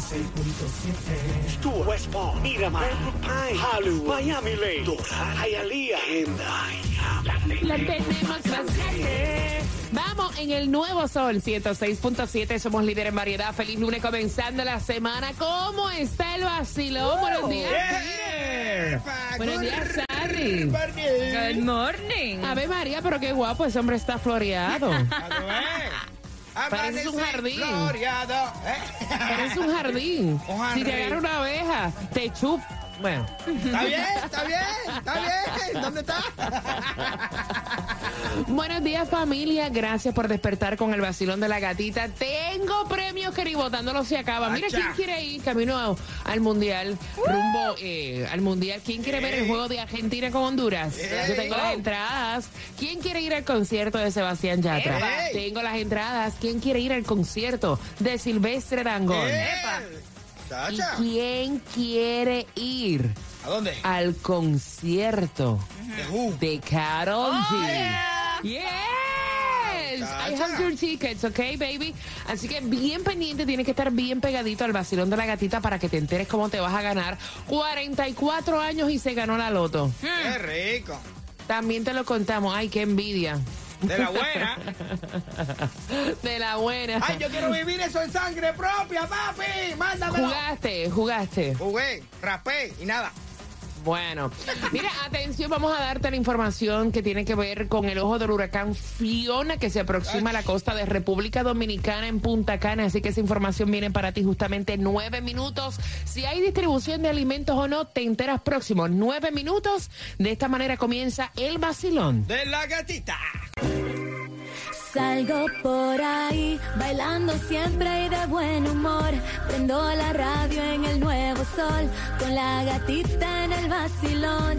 Censura. West Palm, Miramar, Pine, Hollywood, Miami Lake, Doral, Hialeah, La tenemos más grande. Vamos en el nuevo sol 106.7. Somos líderes en variedad. Feliz lunes comenzando la semana. ¿Cómo está el vacilón? Buenos días. Buenos días, Sari. Good morning. Ave María, pero qué guapo, ese hombre está floreado. Parece un jardín. ¿eh? Parece un jardín. Un Si te agarra una abeja, te chup. Bueno, Está bien, está bien, está bien. ¿Dónde está? buenos días familia, gracias por despertar con el vacilón de la gatita. Tengo premios que ni votándolo se acaba. Mira quién quiere ir camino a- al mundial, rumbo eh, al mundial. ¿Quién quiere ver el juego de Argentina con Honduras? Yo tengo las entradas. ¿Quién quiere ir al concierto de Sebastián Yatra? Tengo las entradas. ¿Quién quiere ir al concierto de Silvestre Dangón? ¿Y quién quiere ir ¿A dónde? al concierto De Who. de Carol G? yeah. Yes, I have your tickets, okay, baby. Así que bien pendiente, tienes que estar bien pegadito al vacilón de la gatita para que te enteres cómo te vas a ganar. 44 años y se ganó la loto. Qué rico. También te lo contamos. Ay, qué envidia. De la buena. De la buena. Ay, yo quiero vivir eso en sangre propia, papi. Mándamelo. Jugaste, jugaste. Jugué, raspé y nada. Bueno, mira, atención, vamos a darte la información que tiene que ver con el ojo del huracán Fiona que se aproxima a la costa de República Dominicana en Punta Cana. Así que esa información viene para ti justamente en nueve minutos. Si hay distribución de alimentos o no, te enteras próximo. Nueve minutos. De esta manera comienza el vacilón. De la gatita. Salgo por ahí, bailando siempre y de buen humor. Prendo la radio en el nuevo sol, con la gatita en el vacilón.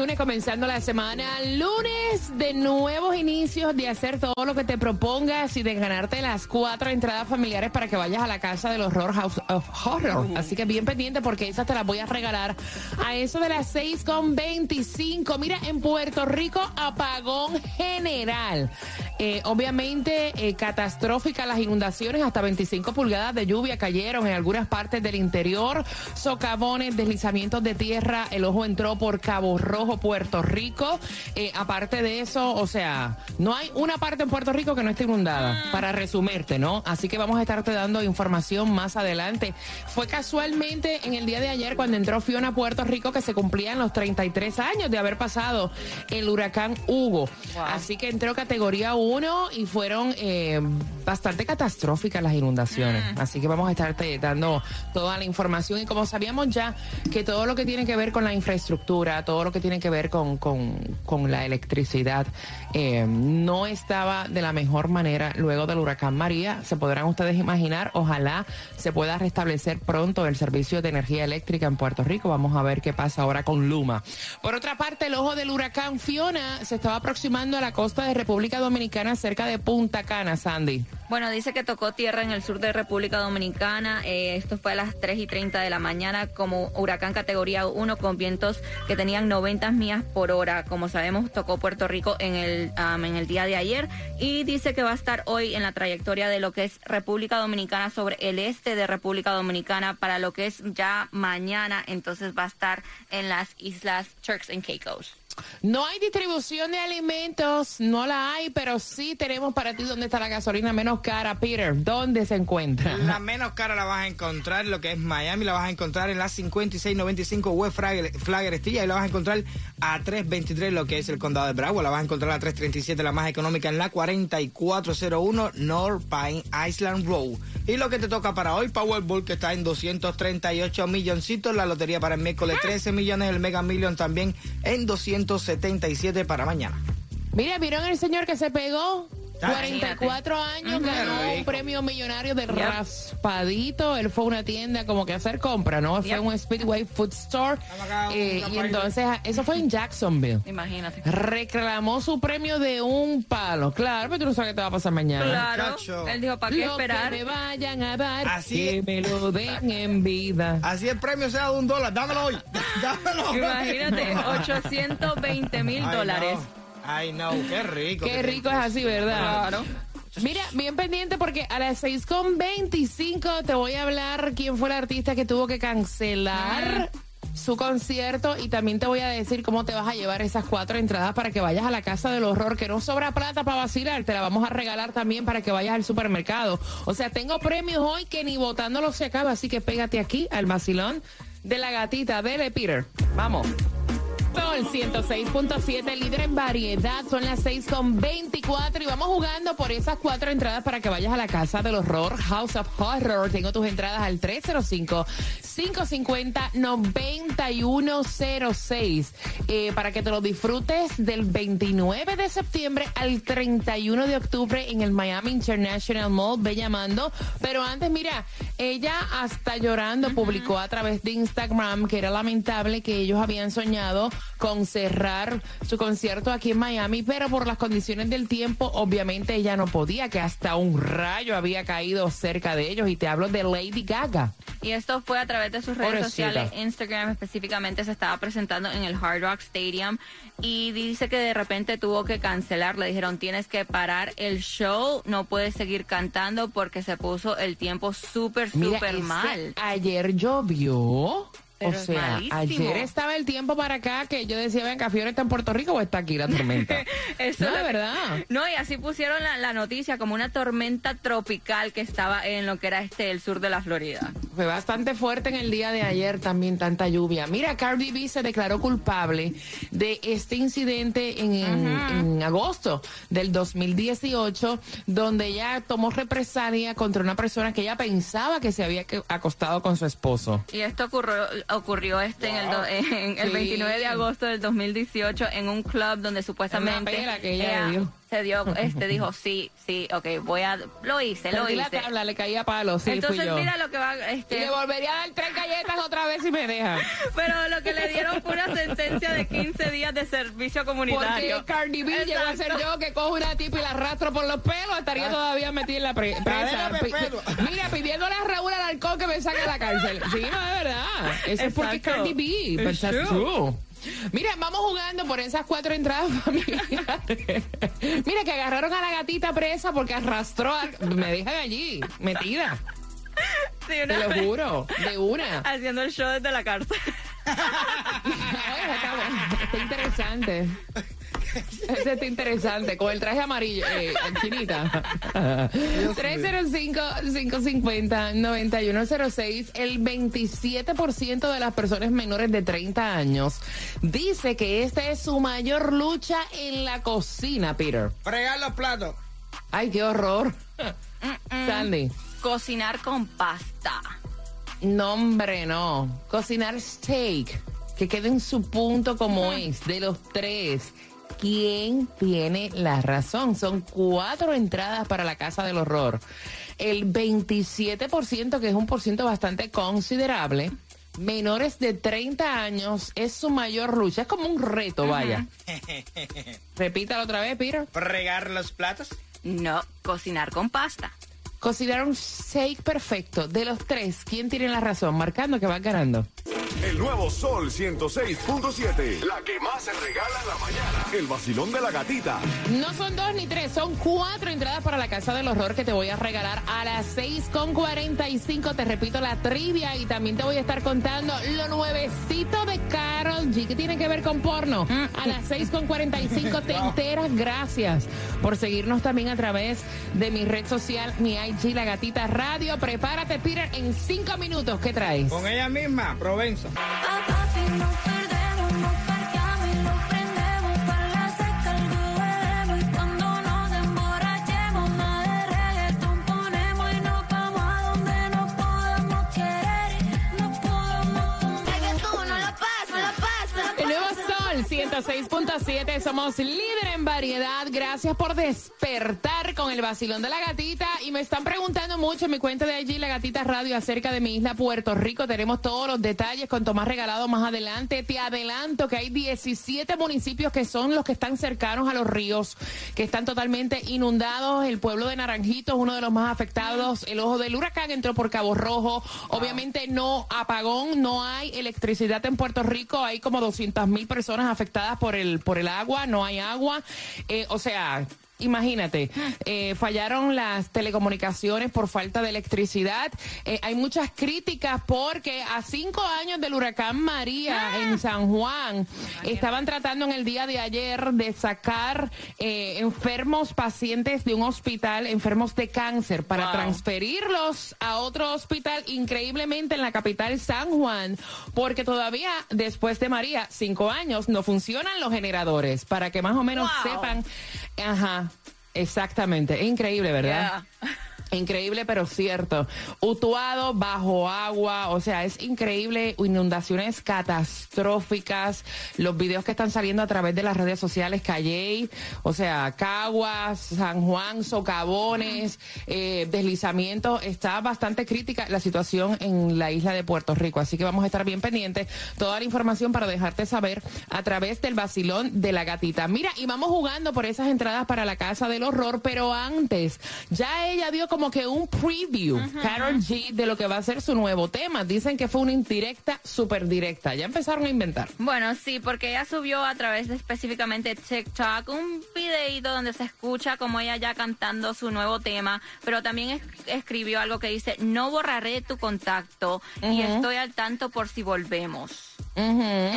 Lunes comenzando la semana. Lunes de nuevos inicios, de hacer todo lo que te propongas y de ganarte las cuatro entradas familiares para que vayas a la casa del horror House of Horror. Así que bien pendiente porque esas te las voy a regalar a eso de las 6 con 25. Mira, en Puerto Rico, apagón general. Eh, obviamente, eh, catastrófica las inundaciones, hasta 25 pulgadas de lluvia cayeron en algunas partes del interior, socavones, deslizamientos de tierra, el ojo entró por Cabo Rojo, Puerto Rico. Eh, aparte de eso, o sea, no hay una parte en Puerto Rico que no esté inundada, para resumirte, ¿no? Así que vamos a estarte dando información más adelante. Fue casualmente en el día de ayer cuando entró Fiona a Puerto Rico que se cumplían los 33 años de haber pasado el huracán Hugo. Así que entró categoría 1 y fueron eh, bastante catastróficas las inundaciones. Así que vamos a estarte dando toda la información. Y como sabíamos ya que todo lo que tiene que ver con la infraestructura, todo lo que tiene que ver con, con- con la electricidad, eh, no estaba de la mejor manera luego del huracán María. Se podrán ustedes imaginar, ojalá se pueda restablecer pronto el servicio de energía eléctrica en Puerto Rico. Vamos a ver qué pasa ahora con Luma. Por otra parte, el ojo del huracán Fiona se estaba aproximando a la costa de República Dominicana cerca de Punta Cana, Sandy. Bueno, dice que tocó tierra en el sur de República Dominicana. Eh, esto fue a las 3 y 30 de la mañana como huracán categoría 1 con vientos que tenían 90 millas por hora. Como sabemos, tocó Puerto Rico en el, am, en el día de ayer y dice que va a estar hoy en la trayectoria de lo que es República Dominicana sobre el este de República Dominicana para lo que es ya mañana. Entonces va a estar en las islas Turks and Caicos. No hay distribución de alimentos, no la hay, pero sí tenemos para ti dónde está la gasolina menos cara, Peter. ¿Dónde se encuentra? La menos cara la vas a encontrar, lo que es Miami, la vas a encontrar en la 5695 West Flagler, Flagler ahí la vas a encontrar a 323, lo que es el condado de Broward, la vas a encontrar a 337, la más económica, en la 4401 North Pine Island Road. Y lo que te toca para hoy, Powerball, que está en 238 milloncitos, la lotería para el miércoles 13 millones, el Mega Million también en 277 para mañana. Mira, ¿vieron el señor que se pegó? Ah, 44 años, Ujú. ganó un premio millonario del Yep. raspadito. Él fue a una tienda como que a hacer compra, ¿no? Fue a Yep. un Speedway Food Store. Eh, y entonces, eso fue en Jacksonville. Imagínate. Reclamó su premio de un palo. Claro, pero tú no sabes qué te va a pasar mañana. Claro. Muchacho. Él dijo, ¿para qué Lo esperar? que me vayan a dar, Así que es. me lo den en vida. Así el premio sea de un dólar, dámelo hoy. Dámelo. Imagínate, 820 mil dólares. no. Ay, no, qué rico. Qué rico es así, ¿verdad? Claro. Mira, bien pendiente porque a las 6.25 te voy a hablar quién fue el artista que tuvo que cancelar su concierto y también te voy a decir cómo te vas a llevar esas cuatro entradas para que vayas a la casa del horror, que no sobra plata para vacilar, te la vamos a regalar también para que vayas al supermercado. O sea, tengo premios hoy que ni votándolo se acaba, así que pégate aquí al vacilón de la gatita. Dele, Peter. Vamos. Sol 106.7, líder en variedad. Son las 6 con 24 y vamos jugando por esas cuatro entradas para que vayas a la casa del horror, House of Horror. Tengo tus entradas al 305-550-9106 eh, para que te lo disfrutes del 29 de septiembre al 31 de octubre en el Miami International Mall. Ve llamando. Pero antes, mira, ella hasta llorando publicó a través de Instagram que era lamentable que ellos habían soñado con cerrar su concierto aquí en Miami, pero por las condiciones del tiempo, obviamente ella no podía, que hasta un rayo había caído cerca de ellos. Y te hablo de Lady Gaga. Y esto fue a través de sus redes Pobrecita. sociales. Instagram específicamente se estaba presentando en el Hard Rock Stadium y dice que de repente tuvo que cancelar. Le dijeron tienes que parar el show, no puedes seguir cantando porque se puso el tiempo súper, súper mal. ayer llovió. Pero o sea, ayer estaba el tiempo para acá que yo decía, ven, Fiore está en Puerto Rico o está aquí la tormenta. Eso no, es verdad. No, y así pusieron la, la noticia como una tormenta tropical que estaba en lo que era este el sur de la Florida. Fue bastante fuerte en el día de ayer también tanta lluvia. Mira, Cardi B se declaró culpable de este incidente en, en- agosto del 2018, donde ella tomó represalia contra una persona que ella pensaba que se había acostado con su esposo. Y esto ocurrió, ocurrió este en el, do- en el Sí. 29 de agosto del 2018 en un club donde supuestamente pela que ella. Se dio, este dijo sí, sí, ok, voy a, lo hice, lo Perdí la hice. tabla, le caía palo, sí, Entonces fui yo. mira lo que va, Y este, le volvería a dar tres galletas otra vez si me deja. pero lo que le dieron fue una sentencia de 15 días de servicio comunitario. Porque Cardi B llegó a ser yo que cojo una tipa y la arrastro por los pelos, estaría todavía metida en la pre- presa. Pi-. Mira, pidiéndole a Raúl Alarcón que me saque de la cárcel. Sí, no, de verdad. Eso es porque. Cardi B. But It's that's true. Mira, vamos jugando por esas cuatro entradas familiares. Mira, que agarraron a la gatita presa porque arrastró a... Me dejan allí, metida. Sí, Te lo juro, de una. haciendo el show desde la cárcel. Oye, está, está interesante. Ese está interesante, con el traje amarillo, eh, chinita. 305-550-9106. El 27% de las personas menores de 30 años dice que esta es su mayor lucha en la cocina, Peter. Fregar los platos. Ay, qué horror. Sandy. Cocinar con pasta. No, hombre, no. Cocinar steak, que quede en su punto como es, de los tres. ¿Quién tiene la razón? Son cuatro entradas para la Casa del Horror. El 27%, que es un por ciento bastante considerable, menores de 30 años, es su mayor lucha. Es como un reto, vaya. Repítalo otra vez, Peter. Fregar los platos. No, cocinar con pasta. Cocinar un steak perfecto. De los tres, ¿quién tiene la razón? Marcando que va ganando. El nuevo Sol 106.7. La que más se regala en la mañana. El vacilón de la gatita. No son dos ni tres, son cuatro entradas para la Casa del Horror que te voy a regalar a las 6.45. Te repito la trivia y también te voy a estar contando lo nuevecito de Carol G que tiene que ver con porno. A las 6.45 te enteras. Gracias por seguirnos también a través de mi red social, mi IG, La Gatita Radio. Prepárate, Peter, en cinco minutos. ¿Qué traes? Con ella misma, Provenza. Así nos 106.7, somos líder en variedad. Gracias por despertar con el vacilón de la gatita. Y me están preguntando mucho en mi cuenta de allí, la gatita radio, acerca de mi isla Puerto Rico. Tenemos todos los detalles con Tomás Regalado más adelante. Te adelanto que hay 17 municipios que son los que están cercanos a los ríos, que están totalmente inundados. El pueblo de Naranjito es uno de los más afectados. El ojo del huracán entró por Cabo Rojo. Obviamente no apagón, no hay electricidad en Puerto Rico. Hay como 200 mil personas afectadas por el, por el agua, no hay agua. Eh, o sea, Imagínate, eh, fallaron las telecomunicaciones por falta de electricidad. Eh, hay muchas críticas porque a cinco años del huracán María en San Juan estaban tratando en el día de ayer de sacar eh, enfermos pacientes de un hospital, enfermos de cáncer, para Wow. transferirlos a otro hospital, increíblemente en la capital San Juan, porque todavía después de María, cinco años, no funcionan los generadores, para que más o menos Wow. sepan. Ajá, exactamente. Increíble, ¿verdad? Increíble, pero cierto. Utuado bajo agua, o sea, es increíble. Inundaciones catastróficas. Los videos que están saliendo a través de las redes sociales, Calley, o sea, Caguas, San Juan, socavones, eh, deslizamientos. Está bastante crítica la situación en la isla de Puerto Rico. Así que vamos a estar bien pendientes. Toda la información para dejarte saber a través del vacilón de la gatita. Mira, y vamos jugando por esas entradas para la casa del horror, pero antes, ya ella dio como que un preview, Carol G, de lo que va a ser su nuevo tema. Dicen que fue una indirecta, súper directa. Ya empezaron a inventar. Bueno, sí, porque ella subió a través de específicamente TikTok un videito donde se escucha como ella ya cantando su nuevo tema, pero también es- escribió algo que dice, no borraré tu contacto y estoy al tanto por si volvemos.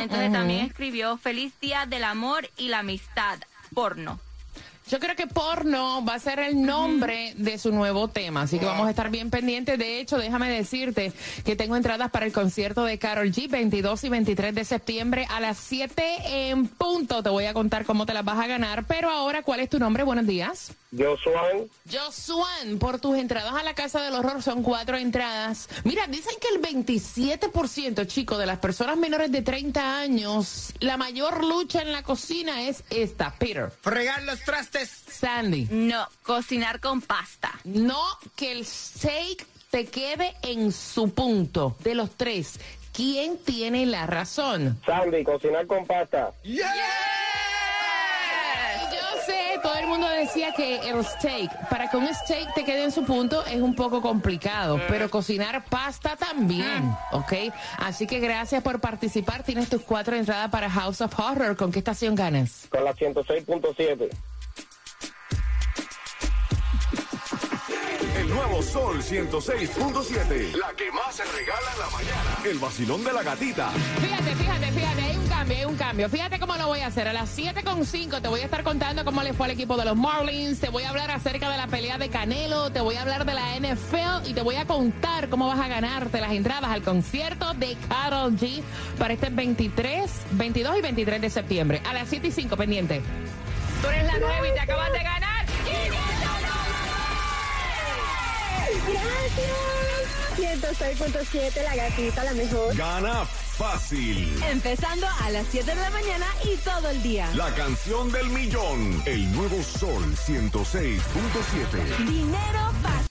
Entonces también escribió, feliz día del amor y la amistad, porno. Yo creo que porno va a ser el nombre de su nuevo tema, así que vamos a estar bien pendientes. De hecho, déjame decirte que tengo entradas para el concierto de Carol G 22 y 23 de septiembre a las 7 en punto. Te voy a contar cómo te las vas a ganar, pero ahora, ¿cuál es tu nombre? Buenos días. Yo soy Josuan, por tus entradas a la Casa del Horror son cuatro entradas. Mira, dicen que el 27%, chico, de las personas menores de 30 años, la mayor lucha en la cocina es esta, Peter. Fregar los trastes. Sandy. No, cocinar con pasta. No que el steak te quede en su punto. De los tres, ¿quién tiene la razón? Sandy, cocinar con pasta. Yo sé, todo el mundo decía que el steak, para que un steak te quede en su punto es un poco complicado, pero cocinar pasta también, ¿ok? Así que gracias por participar. Tienes tus cuatro entradas para House of Horror. ¿Con qué estación ganas? Con la 106.7. nuevo Sol 106.7. La que más se regala en la mañana. El vacilón de la gatita. Fíjate, fíjate, fíjate, hay un cambio, hay un cambio. Fíjate cómo lo voy a hacer. A las 7.5 te voy a estar contando cómo le fue al equipo de los Marlins. Te voy a hablar acerca de la pelea de Canelo. Te voy a hablar de la NFL y te voy a contar cómo vas a ganarte las entradas al concierto de Karol G para este 23, 22 y 23 de septiembre. A las 7 y 5, pendiente. Tú eres la nueva y te acabas de ganar. Gracias. 106.7, la gatita, la mejor. Gana fácil. Empezando a las 7 de la mañana y todo el día. La canción del millón. El nuevo Sol 106.7. Dinero fácil.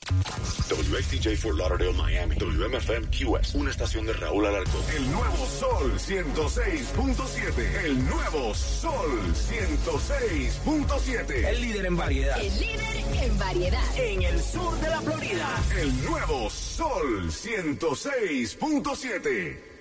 WXTJ for Lauderdale, Miami. WMFM QS. Una estación de Raúl Alarcón. El nuevo Sol 106.7. El nuevo Sol 106.7. El líder en variedad. El líder en variedad. En el sur de la Florida. El nuevo Sol 106.7.